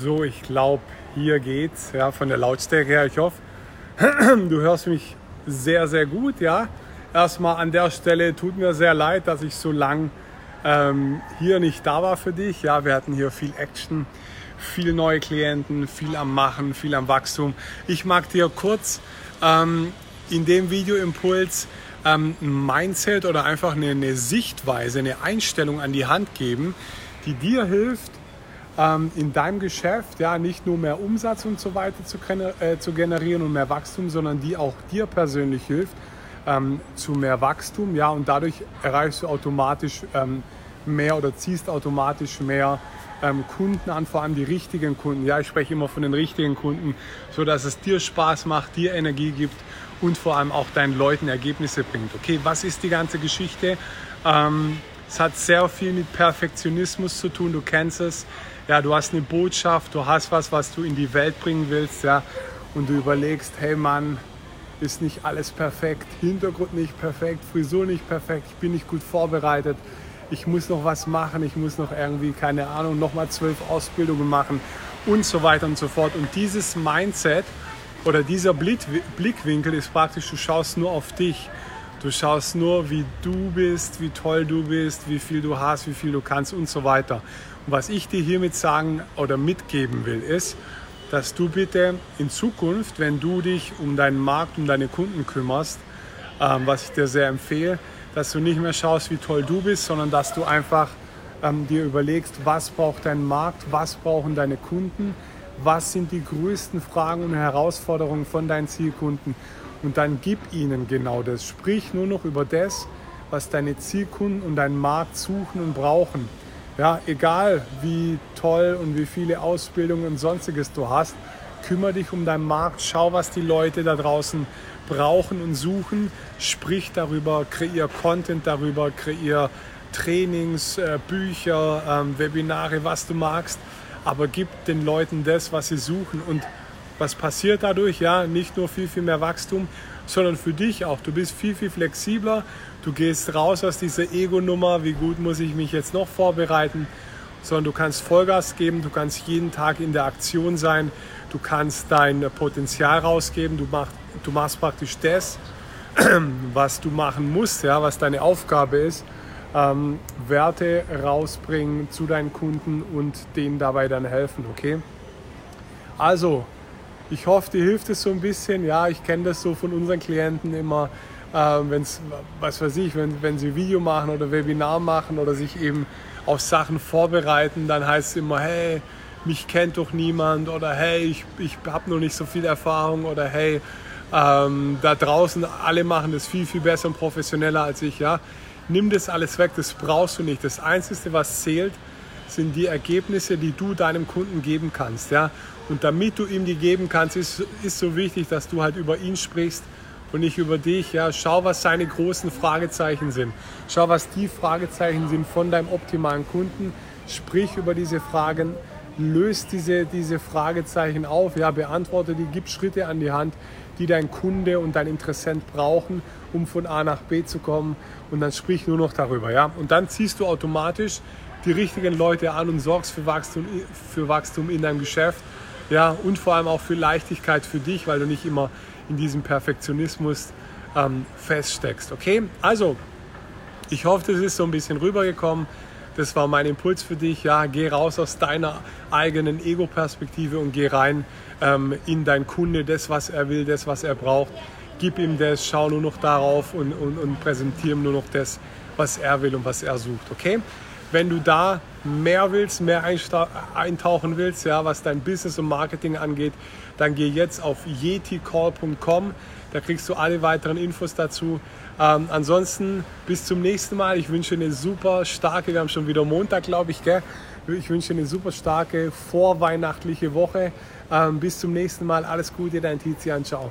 So, ich glaube, hier geht's, ja, von der Lautstärke her. Ich hoffe, du hörst mich sehr, sehr gut, ja. Erstmal an der Stelle tut mir sehr leid, dass ich so lang ähm, hier nicht da war für dich. Ja, wir hatten hier viel Action, viel neue Klienten, viel am Machen, viel am Wachstum. Ich mag dir kurz ähm, in dem Videoimpuls ähm, ein Mindset oder einfach eine, eine Sichtweise, eine Einstellung an die Hand geben, die dir hilft, ähm, in deinem Geschäft ja nicht nur mehr Umsatz und so weiter zu, äh, zu generieren und mehr Wachstum, sondern die auch dir persönlich hilft ähm, zu mehr Wachstum. Ja, und dadurch erreichst du automatisch ähm, mehr oder ziehst automatisch mehr ähm, Kunden an, vor allem die richtigen Kunden. Ja, ich spreche immer von den richtigen Kunden, so dass es dir Spaß macht, dir Energie gibt und vor allem auch deinen Leuten Ergebnisse bringt. Okay, was ist die ganze Geschichte? Ähm, es hat sehr viel mit Perfektionismus zu tun, du kennst es ja, du hast eine Botschaft, du hast was, was du in die Welt bringen willst, ja, und du überlegst, hey Mann, ist nicht alles perfekt, Hintergrund nicht perfekt, Frisur nicht perfekt, ich bin nicht gut vorbereitet, ich muss noch was machen, ich muss noch irgendwie, keine Ahnung, nochmal zwölf Ausbildungen machen und so weiter und so fort. Und dieses Mindset oder dieser Blickwinkel ist praktisch, du schaust nur auf dich. Du schaust nur, wie du bist, wie toll du bist, wie viel du hast, wie viel du kannst und so weiter. Und was ich dir hiermit sagen oder mitgeben will, ist, dass du bitte in Zukunft, wenn du dich um deinen Markt, um deine Kunden kümmerst, ähm, was ich dir sehr empfehle, dass du nicht mehr schaust, wie toll du bist, sondern dass du einfach ähm, dir überlegst, was braucht dein Markt, was brauchen deine Kunden, was sind die größten Fragen und Herausforderungen von deinen Zielkunden und dann gib ihnen genau das. Sprich nur noch über das, was deine Zielkunden und dein Markt suchen und brauchen. Ja, egal wie toll und wie viele Ausbildungen und sonstiges du hast, kümmere dich um deinen Markt, schau, was die Leute da draußen brauchen und suchen, sprich darüber, kreier Content darüber, kreier Trainings, äh, Bücher, ähm, Webinare, was du magst, aber gib den Leuten das, was sie suchen. Und was passiert dadurch? Ja, nicht nur viel, viel mehr Wachstum, sondern für dich auch. Du bist viel, viel flexibler. Du gehst raus aus dieser Ego-Nummer, wie gut muss ich mich jetzt noch vorbereiten, sondern du kannst Vollgas geben, du kannst jeden Tag in der Aktion sein, du kannst dein Potenzial rausgeben, du, mach, du machst praktisch das, was du machen musst, ja, was deine Aufgabe ist. Ähm, Werte rausbringen zu deinen Kunden und denen dabei dann helfen, okay? Also, ich hoffe, dir hilft es so ein bisschen. Ja, ich kenne das so von unseren Klienten immer, äh, wenn es, was weiß ich, wenn, wenn sie Video machen oder Webinar machen oder sich eben auf Sachen vorbereiten, dann heißt es immer, hey, mich kennt doch niemand oder hey, ich, ich habe noch nicht so viel Erfahrung oder hey, ähm, da draußen alle machen das viel, viel besser und professioneller als ich. Ja, nimm das alles weg, das brauchst du nicht. Das Einzige, was zählt, sind die Ergebnisse, die du deinem Kunden geben kannst. Ja? Und damit du ihm die geben kannst, ist, ist so wichtig, dass du halt über ihn sprichst und nicht über dich. Ja? Schau, was seine großen Fragezeichen sind. Schau, was die Fragezeichen sind von deinem optimalen Kunden. Sprich über diese Fragen, löst diese, diese Fragezeichen auf, ja? beantworte die, gib Schritte an die Hand, die dein Kunde und dein Interessent brauchen, um von A nach B zu kommen. Und dann sprich nur noch darüber. Ja? Und dann ziehst du automatisch die richtigen Leute an und sorgst für Wachstum, für Wachstum in deinem Geschäft. Ja, und vor allem auch für Leichtigkeit für dich, weil du nicht immer in diesem Perfektionismus ähm, feststeckst. Okay, also ich hoffe, das ist so ein bisschen rübergekommen. Das war mein Impuls für dich. Ja, geh raus aus deiner eigenen Ego-Perspektive und geh rein ähm, in dein Kunde, das, was er will, das, was er braucht. Gib ihm das, schau nur noch darauf und, und, und präsentiere ihm nur noch das, was er will und was er sucht. Okay? Wenn du da mehr willst, mehr eintauchen willst, ja, was dein Business und Marketing angeht, dann geh jetzt auf yeticall.com. Da kriegst du alle weiteren Infos dazu. Ähm, ansonsten bis zum nächsten Mal. Ich wünsche eine super starke, wir haben schon wieder Montag, glaube ich, gell? Ich wünsche eine super starke vorweihnachtliche Woche. Ähm, bis zum nächsten Mal. Alles Gute, dein Tizian. Ciao.